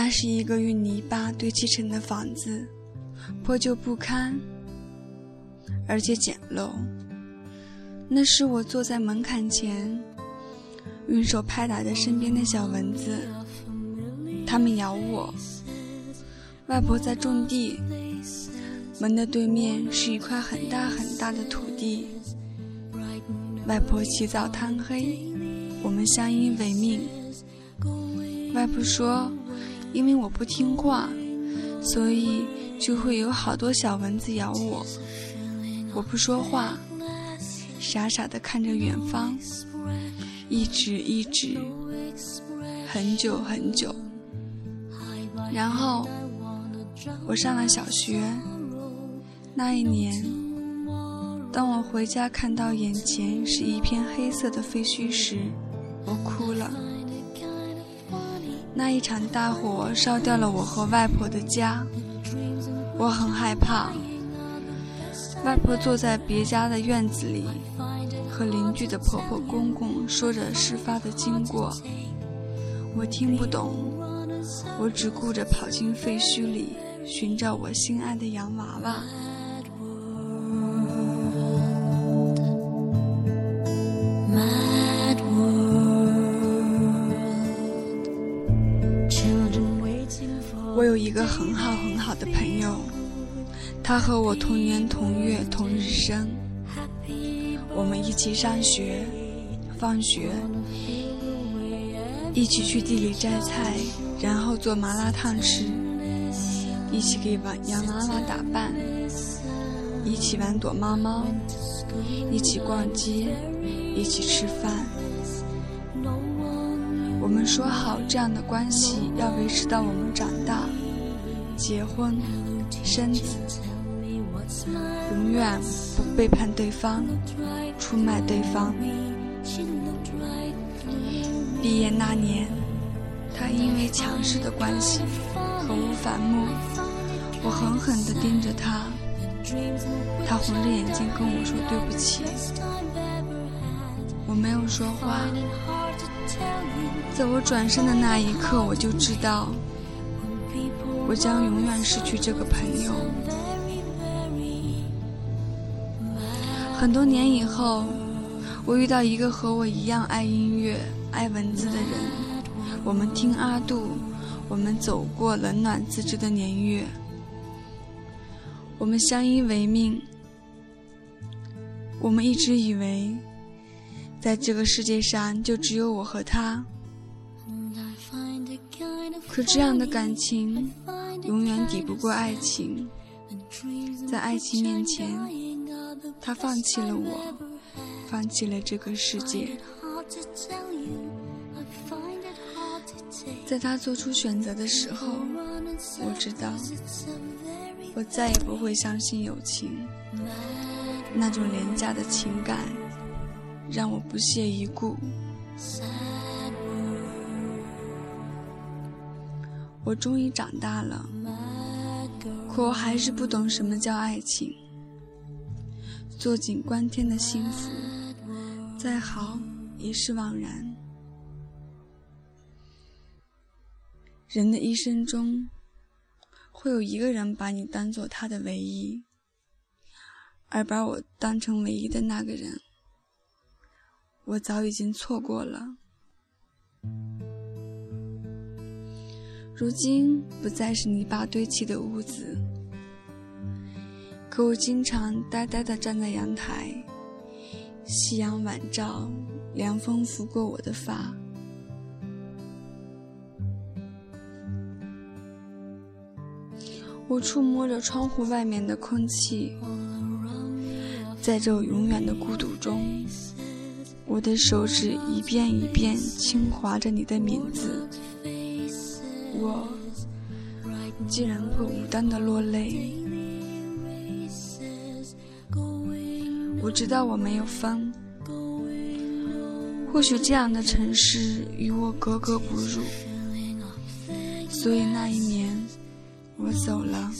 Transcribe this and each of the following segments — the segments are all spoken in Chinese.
那是一个用泥巴堆砌成的房子，破旧不堪，而且简陋。那是我坐在门槛前，用手拍打着身边的小蚊子，它们咬我。外婆在种地，门的对面是一块很大很大的土地。外婆起早贪黑，我们相依为命。外婆说。因为我不听话，所以就会有好多小蚊子咬我。我不说话，傻傻的看着远方，一直一直，很久很久。然后我上了小学，那一年，当我回家看到眼前是一片黑色的废墟时，我哭了。那一场大火烧掉了我和外婆的家，我很害怕。外婆坐在别家的院子里，和邻居的婆婆公公说着事发的经过，我听不懂，我只顾着跑进废墟里寻找我心爱的洋娃娃。个很好很好的朋友，他和我同年同月同日生。我们一起上学，放学，一起去地里摘菜，然后做麻辣烫吃，一起给洋娃娃打扮，一起玩躲猫猫，一起逛街，一起吃饭。我们说好，这样的关系要维持到我们长大。结婚、生子，永远不背叛对方、出卖对方。毕业那年，他因为强势的关系和我反目，我狠狠地盯着他，他红着眼睛跟我说对不起。我没有说话，在我转身的那一刻，我就知道。我将永远失去这个朋友。很多年以后，我遇到一个和我一样爱音乐、爱文字的人。我们听阿杜，我们走过冷暖自知的年月，我们相依为命。我们一直以为，在这个世界上就只有我和他。可这样的感情。永远抵不过爱情，在爱情面前，他放弃了我，放弃了这个世界。在他做出选择的时候，我知道，我再也不会相信友情。那种廉价的情感，让我不屑一顾。我终于长大了，可我还是不懂什么叫爱情。坐井观天的幸福，再好也是枉然。人的一生中，会有一个人把你当做他的唯一，而把我当成唯一的那个人，我早已经错过了。如今不再是泥巴堆砌的屋子，可我经常呆呆地站在阳台，夕阳晚照，凉风拂过我的发，我触摸着窗户外面的空气，在这永远的孤独中，我的手指一遍一遍轻划着你的名字。我竟然会无端的落泪。我知道我没有风，或许这样的城市与我格格不入，所以那一年我走了，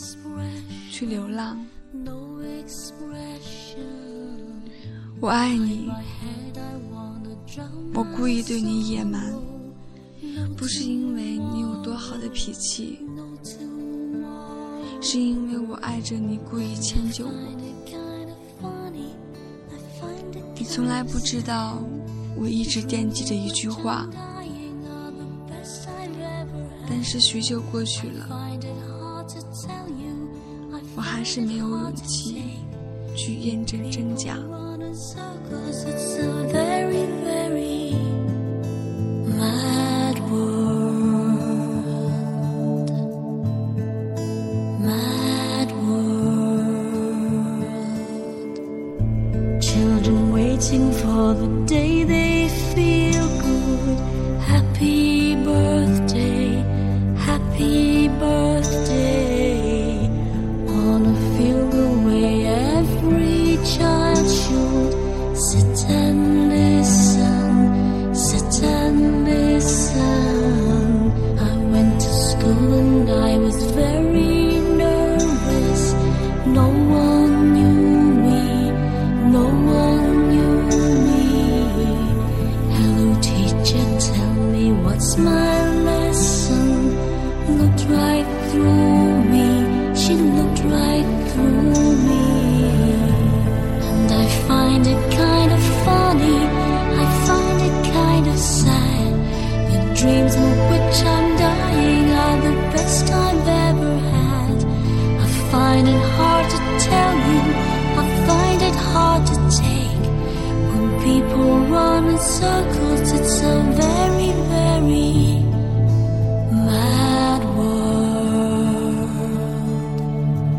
去流浪。我爱你，我故意对你野蛮。不是因为你有多好的脾气，是因为我爱着你，故意迁就我。你从来不知道，我一直惦记着一句话，但是许久过去了，我还是没有勇气去验证真假。Day they my lesson. Looked right through me, she looked right through me. And I find it kind of funny, I find it kind of sad. The dreams of which I'm dying are the best I've ever had. I find it hard to tell you, I find it hard to take. When people run in circles, it's a very